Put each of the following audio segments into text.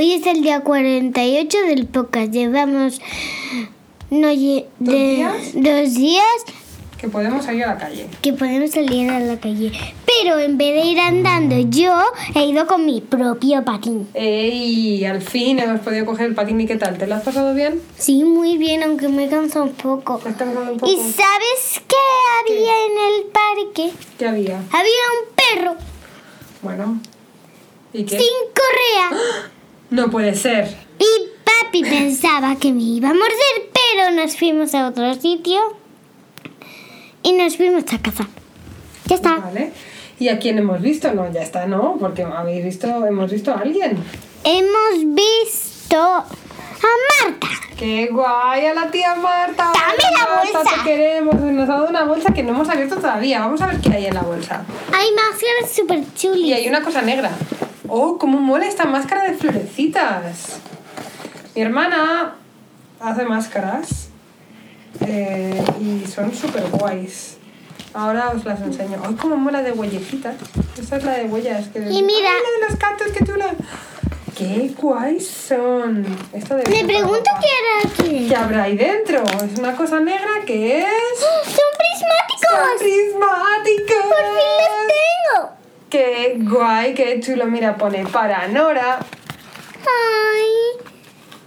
Hoy es el día 48 del podcast. Llevamos no, lle- ¿Dos de- días? dos días Que podemos salir a la calle. que podemos salir a la calle. Pero en vez de ir andando, yo he ido con mi propio patín. ¡Ey! Al fin hemos podido coger el patín y qué tal. ¿Te lo has pasado bien? Sí, muy bien, aunque me cansa un poco. ¿Te has cansado un poco? ¿Y sabes qué había en el parque? ¿Qué había? Había un perro Bueno. ¿Y qué? sin correa. No puede ser. Y papi pensaba que me iba a morder, pero nos fuimos a otro sitio y nos fuimos a casa. Ya está. Vale. ¿Y a quién hemos visto? No, ya está, ¿no? Porque habéis visto, hemos visto a alguien. Hemos visto a Marta. ¡Qué guay a la tía Marta! Dame la Marta, bolsa. Te queremos. Nos ha dado una bolsa que no hemos abierto todavía. Vamos a ver qué hay en la bolsa. Hay máscaras súper Y chulis. hay una cosa negra. ¡Oh, cómo mola esta máscara de florecitas! Mi hermana hace máscaras eh, y son súper guays. Ahora os las enseño. ¡Ay, cómo mola de huellecitas! Esta es la de huellas. Que Y mira. ¡Ay, la de los cantos, qué chula! ¡Qué guays son! Esto debe Me pregunto qué hará aquí. ¿Qué habrá ahí dentro? Es una cosa negra que es... ¡Son guay, qué chulo! Mira, pone para Nora. ¡Ay!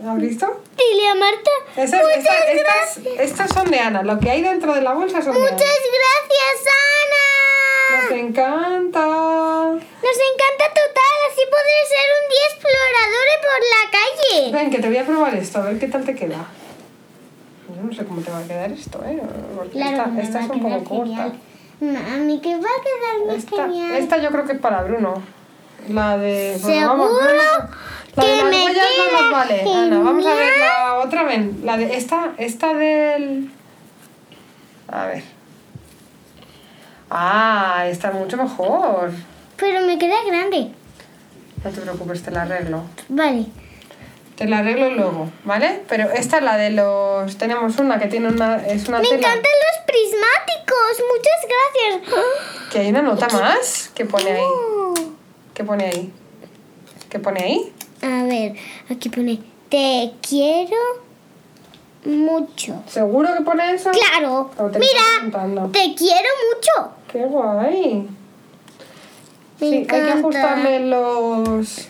¿Lo has visto? Dile a Marta. Esas- Muchas esta- gracias. estas, estas son de Ana. Lo que hay dentro de la bolsa son de Muchas Ana. gracias, Ana. Nos encanta. Nos encanta total, así podré ser un día exploradores por la calle. Ven, que te voy a probar esto, a ver qué tal te queda. Yo no sé cómo te va a quedar esto, ¿eh? Porque esta, es un poco corta. Mami, que va a quedar muy Esta, genial. esta yo creo que es para Bruno. La de... bueno, ¿Seguro La de las me huellas no nos vale. Ana, vamos a ver la otra ven. La de esta, esta del... A ver. Ah, está mucho mejor. Pero me queda grande. No te preocupes, te la arreglo. Vale. Te la arreglo luego, ¿vale? Pero esta es la de los... Tenemos una que tiene una... Es una Me tela... encantan los prismáticos. Muchas gracias. Que hay una nota más que pone ahí. ¿Qué pone ahí? ¿Qué pone ahí? A ver, aquí pone, te quiero mucho. ¿Seguro que pone eso? Claro. Te Mira, te quiero mucho. ¡Qué guay! Me Sí, hay que encanta. ajustarle los...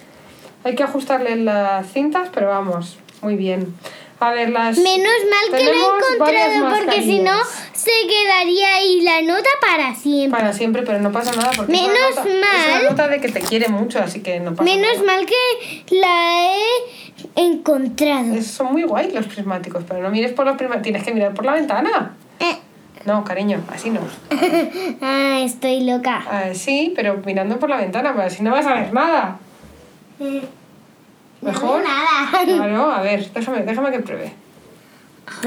Hay que ajustarle las cintas, pero vamos, muy bien. A ver, las... Menos mal que lo he encontrado porque si no se quedaría ahí la nota para siempre. Para siempre, pero no pasa nada porque es Menos una nota, es mal. una nota de que te quiere mucho, así que no pasa Menos nada. mal que la he encontrado. Es- son muy guays los prismáticos, pero no mires por los prismáticos, tienes que mirar por la ventana. Eh. No, cariño, así no. ah, estoy loca. Ah, sí, pero mirando por la ventana, para así no vas a ver nada. Eh, Mejor. Claro, a ver, déjame, déjame que pruebe.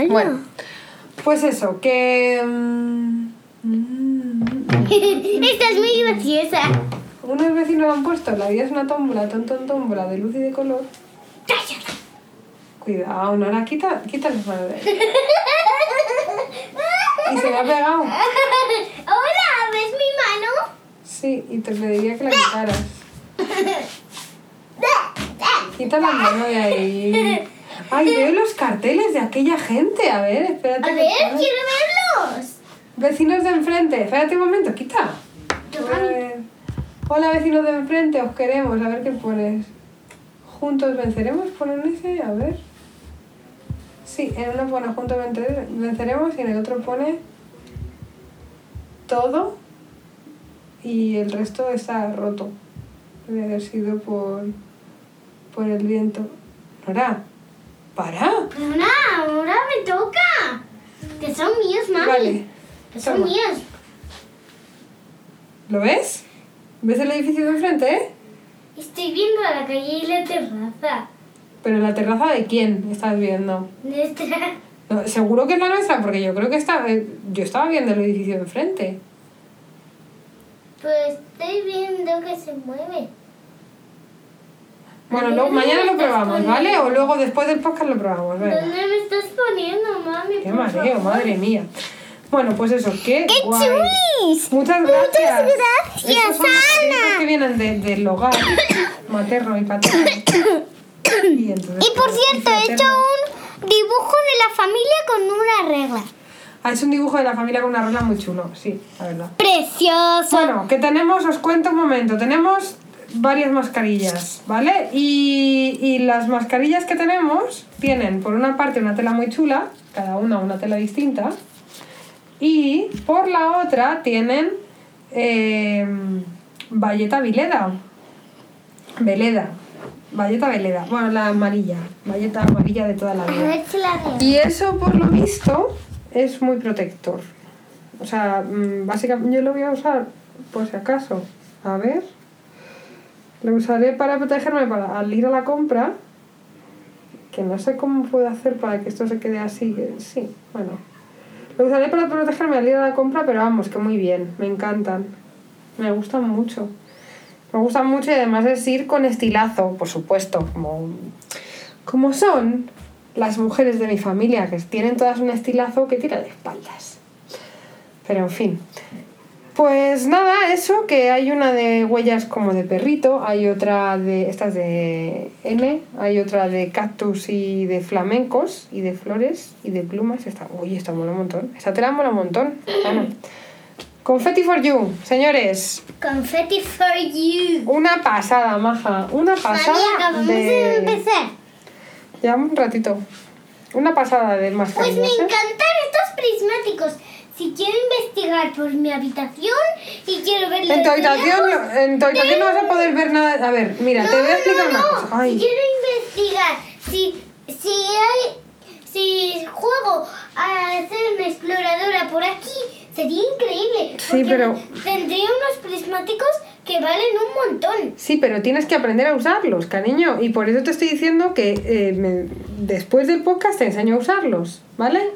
Bueno, pues eso, que... mm, mm, Estás muy graciosa. unos vecinos han puesto, la vida es una tómbola, ton, ton, tómbola de luz y de color. Cállate. Cuidado, Nora, quita, quita las manos de ahí. Y se me ha pegado. Hola, ¿ves mi mano? Sí, y te pediría que la quitaras. Quita la mano de ahí. Ay, veo los carteles de aquella gente. A ver, espérate. A ver, quiero verlos. Vecinos de enfrente. Espérate un momento, quita. A ver. Hola, vecinos de enfrente, os queremos. A ver qué pones. Juntos venceremos, ponen ese, a ver. Sí, en uno pone juntos vence- venceremos y en el otro pone todo y el resto está roto. Debe haber sido por, por el viento. Nora, para. Una, ahora me toca. Que son míos, mami. Vale. Que son toma. míos. ¿Lo ves? ¿Ves el edificio de enfrente, eh? Estoy viendo a la calle y la terraza. Pero la terraza de quién estás viendo? Nuestra. No, Seguro que es la nuestra, porque yo creo que está, eh, yo estaba viendo el edificio de enfrente. Pues estoy viendo que se mueve. Bueno, ¿A luego, dónde mañana lo probamos, ¿vale? O luego después del podcast lo probamos, venga. ¿Dónde me estás poniendo, mami? Qué mareo, madre mía. Bueno, pues eso, qué, ¡Qué guay. chulis! Muchas gracias. Muchas gracias, Estos son los Ana. productos que vienen de- del hogar materno y paterno. Y, entonces, Y por pues, cierto, he hecho un dibujo de la familia con una regla. Ha hecho un dibujo de la familia con una regla muy chulo, sí, la verdad. Precioso. Bueno, que tenemos, os cuento un momento, tenemos varias mascarillas, ¿vale? Y, y las mascarillas que tenemos tienen por una parte una tela muy chula, cada una una tela distinta, y por la otra tienen eh, valleta vileda, veleda, valleta veleda, bueno, la amarilla, valleta amarilla de toda la vida. Y eso, por lo visto, es muy protector. O sea, mm, básicamente yo lo voy a usar por si acaso. A ver. Lo usaré para protegerme al ir a la compra. Que no sé cómo puedo hacer para que esto se quede así. que Sí, bueno. Lo usaré para protegerme al ir a la compra, pero vamos, que muy bien. Me encantan. Me gustan mucho. Me gustan mucho y además es ir con estilazo, por supuesto, como, como son las mujeres de mi familia, que tienen todas un estilazo que tira de espaldas. Pero en fin. Pues nada, eso, que hay una de huellas como de perrito, hay otra de estas de N, hay otra de cactus y de flamencos y de flores y de plumas. Esta, uy, esta mola un montón. Esta tela mola un montón. Bueno. Confetti for you, señores. Confetti for you. Una pasada, maja. Una María, pasada acabamos de empezar. Ya un ratito. Una pasada de Pues mascarillas. me encantan estos prismáticos. Si quiero investigar por mi habitación y quiero ver En tu habitación, no- en tu habitación no vas a poder ver nada. A ver, mira, No, te voy a explicar no, una cosa. Si quiero investigar, si, si hay, si juego a hacer una exploradora por aquí, sería increíble. Sí, pero- tendría unos prismáticos que valen un montón. sí, pero tienes que aprender a usarlos, cariño. Y por eso te estoy diciendo que eh, me- después del podcast te enseño a usarlos, ¿vale?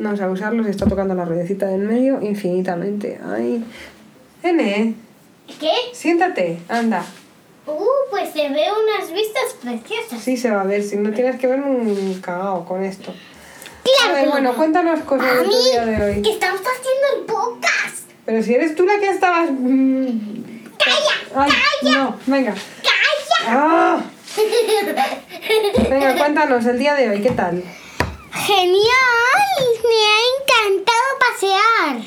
No a usarlos y está tocando la ruedecita del medio infinitamente. Ay. N, ¿Qué? siéntate, anda. Uh, pues se ve unas vistas preciosas. Sí se va a ver, si no tienes que ver un cagao con esto. Claro. A ver, bueno, no. cuéntanos cosas de tu Mami, día de hoy. que estamos haciendo el podcast. Pero si eres tú la que estabas... mm, Ay, no, venga. ¡Calla! Ah, venga, cuéntanos el día de hoy, ¿qué tal? ¡Genial! Me ha encantado pasear.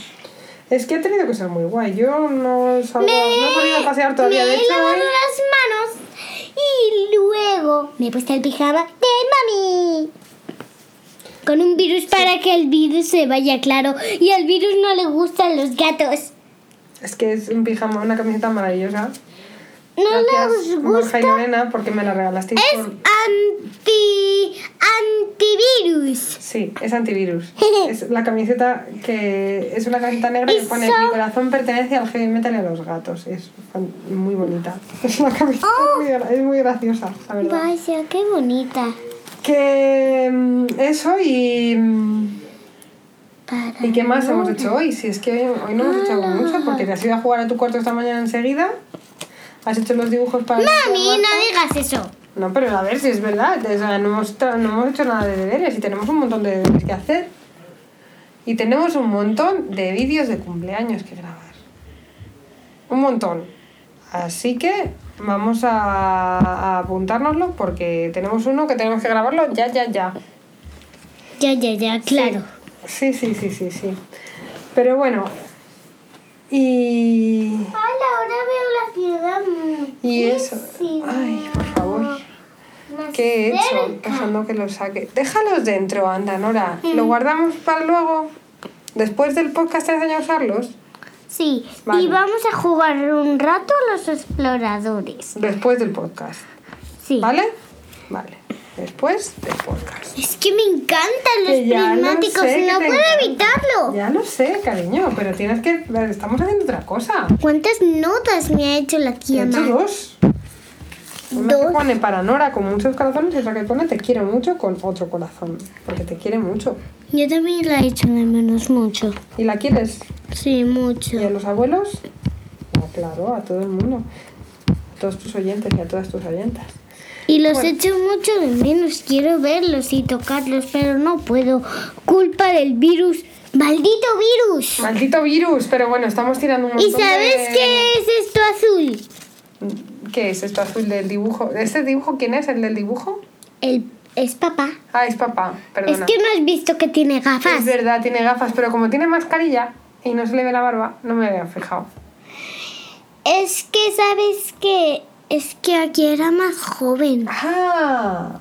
Es que ha tenido que ser muy guay. Yo no salgo, no he salido a pasear todavía. me De he hecho, lavado hoy- las manos y luego me he puesto el pijama de mami. Con un virus para que el virus se vaya claro. Y al virus no le gustan los gatos. es que es un pijama, una camiseta maravillosa. No Gracias, Borja gusta. y Lorena, porque me la regalasteis. Es por- anti antivirus. Sí, es antivirus. es la camiseta que es una camiseta negra que pone so- mi corazón pertenece al heavy metal y a los gatos. Es muy bonita. Es una camiseta Oh. muy, es muy graciosa, la verdad. Vaya, qué bonita. Que mm, eso y... mm, Para ¿Y qué más hemos hecho hoy? Si es que hoy, hoy no hemos hecho mucho porque te has ido a jugar a tu cuarto esta mañana enseguida. Has hecho los dibujos para... Mami, no digas eso. No, pero a ver si es verdad. O sea, no, hemos, no hemos hecho nada de deberes y tenemos un montón de deberes que hacer. Y tenemos un montón de vídeos de cumpleaños que grabar. Un montón. Así que vamos a, a apuntárnoslo porque tenemos uno que tenemos que grabarlo ya, ya, ya. Ya, ya, ya, claro. Sí, sí, sí, sí, sí. Pero bueno. Y... Hola, ahora veo Y eso... Ay, por favor. ¿Qué he hecho? Dejando que saque. Déjalos dentro, anda, Nora. ¿Lo guardamos para luego? Después del podcast te enseño a usarlos. Sí, Vale. y vamos a jugar un rato a los exploradores. Después del podcast. Sí. ¿Vale? Vale. Después del podcast. Es que me encantan los lo prismáticos, sé que no puedo encanta. evitarlo. Ya lo sé, cariño, pero tienes que... Estamos haciendo otra cosa. ¿Cuántas notas me ha hecho la He tía hecho Ma? dos. Una que pone para Nora con muchos corazones y otra que pone te quiero mucho con otro corazón. Porque te quiere mucho. Yo también la he hecho de menos mucho. ¿Y la quieres? Sí, mucho. ¿Y a los abuelos? No, claro, a todo el mundo. A todos tus oyentes y a todas tus oyentas. Y los Bueno. echo mucho de menos. Quiero verlos y tocarlos, pero no puedo. Culpa del virus. ¡Maldito virus! Maldito virus, pero bueno, estamos tirando un montón ¿Y sabes de... qué es esto azul? ¿Qué es esto azul del dibujo? ¿Este dibujo quién es? ¿El del dibujo? El, es papá. Ah, es papá, perdona. Es que no has visto que tiene gafas. Es verdad, tiene gafas, pero como tiene mascarilla y no se le ve la barba, no me había fijado. Es que, ¿sabes qué? Es que aquí era más joven. Ah,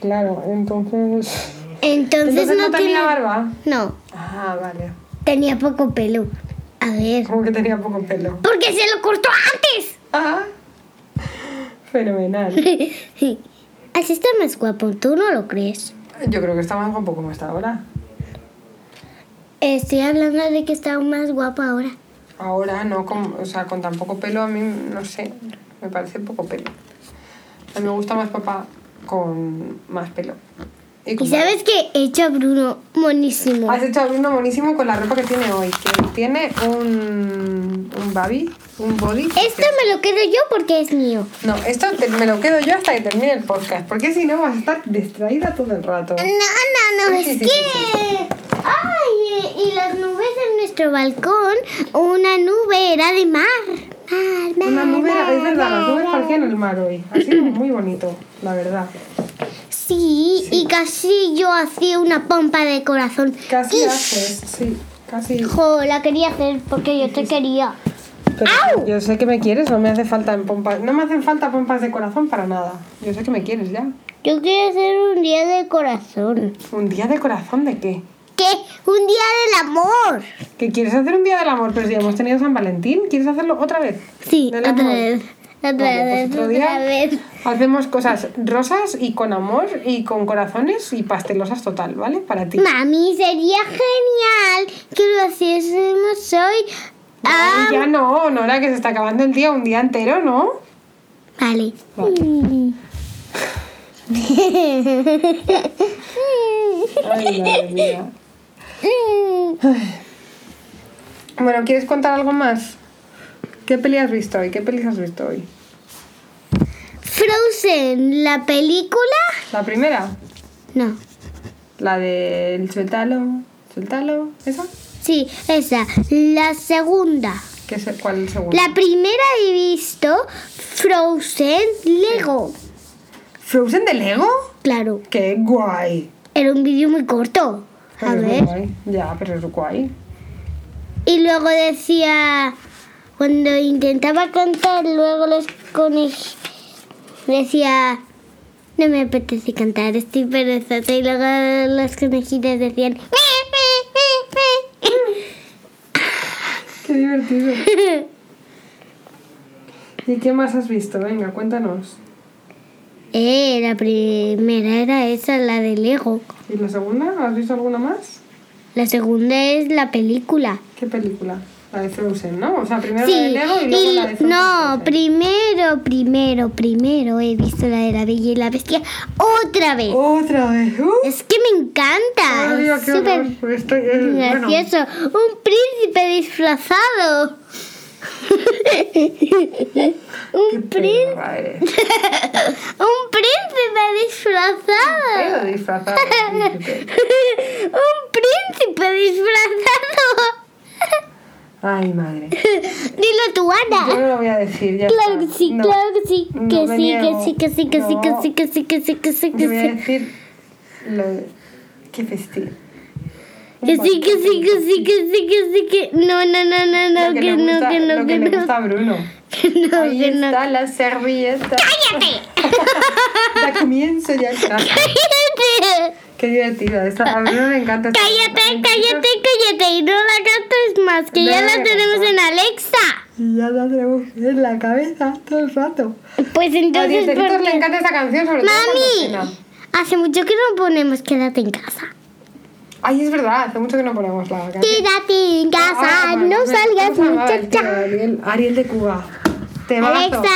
claro, entonces... Entonces, Entonces no, no tenía tiene... barba. No, Ah, vale. tenía poco pelo. A ver. Como que tenía poco pelo. Porque se lo cortó antes. Ah, fenomenal. Así está más guapo, ¿tú no lo crees? Yo creo que está más guapo como está ahora. Estoy hablando de que está más guapo ahora. Ahora no, con, o sea, con tan poco pelo a mí, no sé, me parece poco pelo. A mí me gusta más papá con más pelo. ¿Y sabes que he hecho a Bruno monísimo? Has hecho a Bruno buenísimo con la ropa que tiene hoy. Que tiene un, un baby, un body. Esto me lo quedo yo porque es mío. No, esto te- me lo quedo yo hasta que termine el podcast. Porque si no vas a estar distraída todo el rato. No, no, no, Sí, es sí, que... sí, Ay, y las nubes en nuestro balcón, una nube era de mar. Mar, mar, Una nube, mar, es verdad, las nubes parecían el mar hoy. Ha sido muy bonito, la verdad. Sí, y casi yo hacía una pompa de corazón. Casi Y, haces, sí, casi. Jo, la quería hacer porque yo te quería. Pero yo sé que me quieres, no me hace falta en pompas. No me hacen falta pompas de corazón para nada. Yo sé que me quieres ya. Yo quiero hacer un día de corazón. ¿Un día de corazón de qué? Un día del amor. ¿Que quieres hacer un día del amor? Pero si hemos tenido San Valentín, ¿quieres hacerlo otra vez? Sí, otra amor. vez. Otra vez, pues otro otra vez. hacemos cosas rosas y con amor y con corazones y pastelosas total, ¿vale? Para ti. Mami, sería genial que lo hiciésemos hoy. Ah, ya no, Nora, que se está acabando el día, un día entero, ¿no? vale. Vale. Ay, madre mía. Bueno, ¿quieres contar algo más? ¿Qué peli has visto hoy? ¿Qué pelis has visto hoy? Frozen, la película. ¿La primera? No. La del suéltalo, suéltalo, ¿esa? Sí, esa. La segunda. ¿Qué es, ¿Cuál es el segundo? La primera he visto Frozen Lego. ¿Frozen de Lego? Claro, ¡Qué guay! era un vídeo muy corto. A es ver. guay. Ya, pero es guay. Y luego decía, cuando intentaba cantar, luego los conejos decía, no me apetece cantar, estoy perezosa. Y luego los conejitos decían, ¡Qué divertido! ¿Y qué más has visto? Venga, cuéntanos. Eh, la primera era esa, la de Lego. ¿Y la segunda? ¿Has visto alguna más? La segunda es la película. ¿Qué película? La de Frozen, ¿no? O sea, primero Sí, la de Lego y luego y- la de Frozen. no, primero, primero, primero he visto la de la Bella y la Bestia otra vez. Otra vez. ¡Uh! Es que me encanta. Ay, es qué súper eh, bueno, gracioso. Un príncipe disfrazado. Qué un, príncipe, un príncipe disfrazado. Disfrazado. un príncipe disfrazado. Ay, madre. Dilo tú, Yo Ana. no lo voy a decir, ya Claro que sí, No. claro que sí, que sí, que sí, que sí, que sí, que sí, que sí, que sí, que sí, que Yo voy a sí. decir lo que festín. Que sí, que sí, que sí, que sí, que sí, que no, no, no, no, no, que, no, gusta, que no, lo que que le no, gusta a Bruno. que no, Ahí que no. está la servilleta. ¡Cállate! Ya comienzo, ya está. ¡Cállate! Qué divertido. Esta, a Bruno le encanta. esta- Cállate, Ay, cállate, cállate y no la cantes más, que ya No, la no, tenemos no. en Alexa. Y ya la tenemos en la cabeza todo el rato. Pues A entonces, Dientecitos ¿por le encanta esta canción, sobre todo Mami, cena. hace mucho que no ponemos Quédate en casa. Ay, es verdad, hace mucho que no ponemos la canción. Quédate en casa, no salgas muchacha. Ariel, Ariel de Cuba. Temazo. Alexa,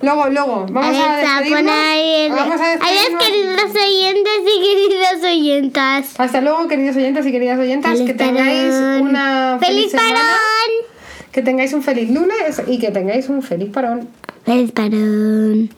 Luego, luego, vamos a Alexa, despedirnos. pon ahí el... Vamos a Adiós, despedirnos. queridos oyentes y queridas oyentas. Hasta luego, queridos oyentes y queridas oyentas. Feliz que tengáis parón. una feliz, ¡Feliz semana. parón! Que tengáis un feliz lunes y que tengáis un feliz parón. ¡Feliz parón!